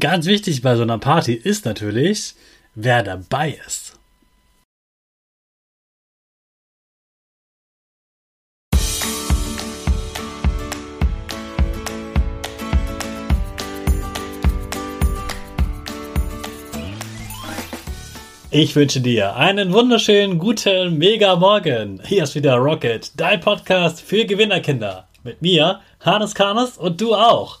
Ganz wichtig bei so einer Party ist natürlich, wer dabei ist. Ich wünsche dir einen wunderschönen guten Mega Morgen. Hier ist wieder Rocket, dein Podcast für Gewinnerkinder. Mit mir, Hannes Karnes und du auch.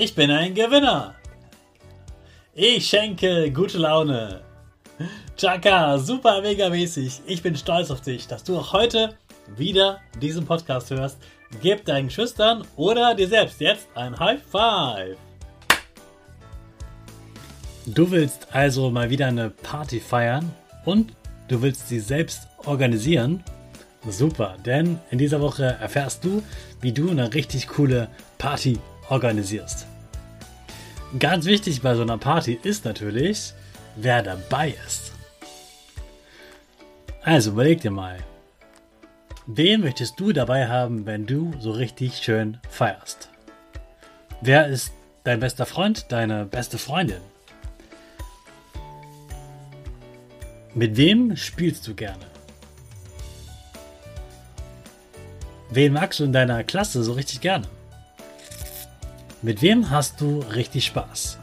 Ich bin ein Gewinner. Ich schenke gute Laune. Chaka, super mega mäßig. Ich bin stolz auf dich, dass du auch heute wieder diesen Podcast hörst. Gib deinen Schüchtern oder dir selbst jetzt ein High Five. Du willst also mal wieder eine Party feiern und du willst sie selbst organisieren. Super, denn in dieser Woche erfährst du, wie du eine richtig coole Party organisierst. Ganz wichtig bei so einer Party ist natürlich, wer dabei ist. Also überleg dir mal, wen möchtest du dabei haben, wenn du so richtig schön feierst? Wer ist dein bester Freund, deine beste Freundin? Mit wem spielst du gerne? Wen magst du in deiner Klasse so richtig gerne? Mit wem hast du richtig Spaß?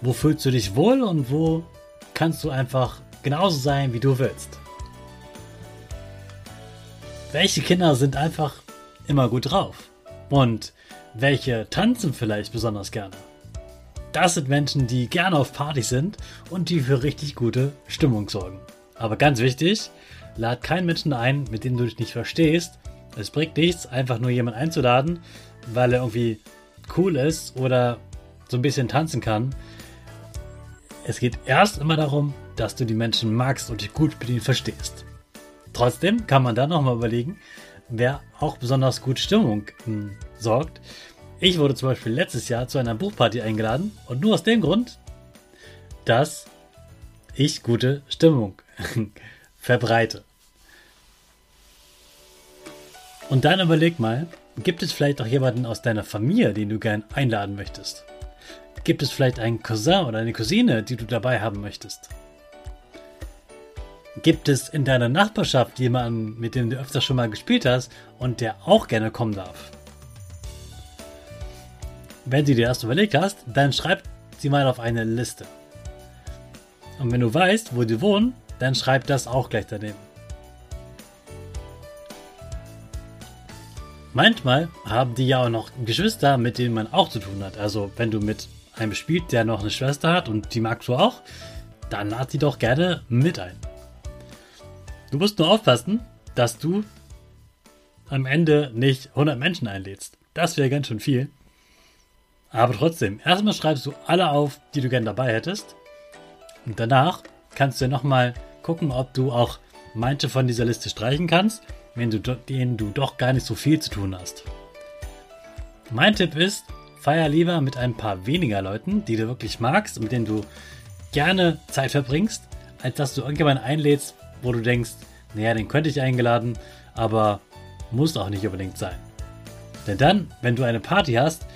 Wo fühlst du dich wohl und wo kannst du einfach genauso sein, wie du willst. Welche Kinder sind einfach immer gut drauf? Und welche tanzen vielleicht besonders gerne? Das sind Menschen, die gerne auf Partys sind und die für richtig gute Stimmung sorgen. Aber ganz wichtig, lad keinen Menschen ein, mit dem du dich nicht verstehst. Es bringt nichts, einfach nur jemanden einzuladen, weil er irgendwie cool ist oder so ein bisschen tanzen kann. Es geht erst immer darum, dass du die Menschen magst und dich gut mit ihnen verstehst. Trotzdem kann man dann nochmal überlegen, wer auch besonders gut Stimmung hm, sorgt. Ich wurde zum Beispiel letztes Jahr zu einer Buchparty eingeladen und nur aus dem Grund, dass ich gute Stimmung verbreite. Und dann überleg mal, gibt es vielleicht auch jemanden aus deiner Familie, den du gern einladen möchtest? Gibt es vielleicht einen Cousin oder eine Cousine, die du dabei haben möchtest? Gibt es in deiner Nachbarschaft jemanden, mit dem du öfter schon mal gespielt hast und der auch gerne kommen darf? Wenn du dir das überlegt hast, dann schreib sie mal auf eine Liste. Und wenn du weißt, wo die wohnen, dann schreib das auch gleich daneben. Manchmal haben die ja auch noch Geschwister, mit denen man auch zu tun hat. Also wenn du mit einen bespielt, der noch eine Schwester hat und die magst du auch, dann lad sie doch gerne mit ein. Du musst nur aufpassen, dass du am Ende nicht 100 Menschen einlädst. Das wäre ganz schön viel. Aber trotzdem, erstmal schreibst du alle auf, die du gerne dabei hättest. Und danach kannst du ja nochmal gucken, ob du auch manche von dieser Liste streichen kannst, wenn du, denen du doch gar nicht so viel zu tun hast. Mein Tipp ist, feier lieber mit ein paar weniger Leuten, die du wirklich magst und mit denen du gerne Zeit verbringst, als dass du irgendjemanden einlädst, wo du denkst, naja, den könnte ich eingeladen, aber muss auch nicht unbedingt sein. Denn dann, wenn du eine Party hast,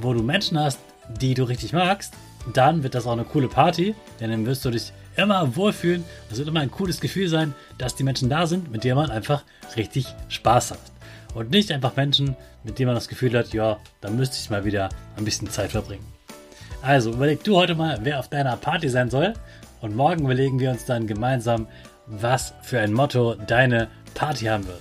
wo du Menschen hast, die du richtig magst, dann wird das auch eine coole Party, denn dann wirst du dich immer wohlfühlen. Es wird immer ein cooles Gefühl sein, dass die Menschen da sind, mit denen man einfach richtig Spaß hat. Und nicht einfach Menschen, mit denen man das Gefühl hat, ja, da müsste ich mal wieder ein bisschen Zeit verbringen. Also überleg du heute mal, wer auf deiner Party sein soll. Und morgen überlegen wir uns dann gemeinsam, was für ein Motto deine Party haben wird.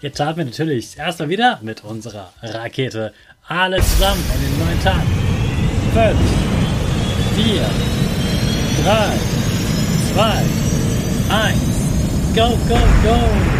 Jetzt starten wir natürlich erstmal wieder mit unserer Rakete. Alle zusammen in den neuen Tag. 5, 4, Drei, zwei, eins. Go, go, go!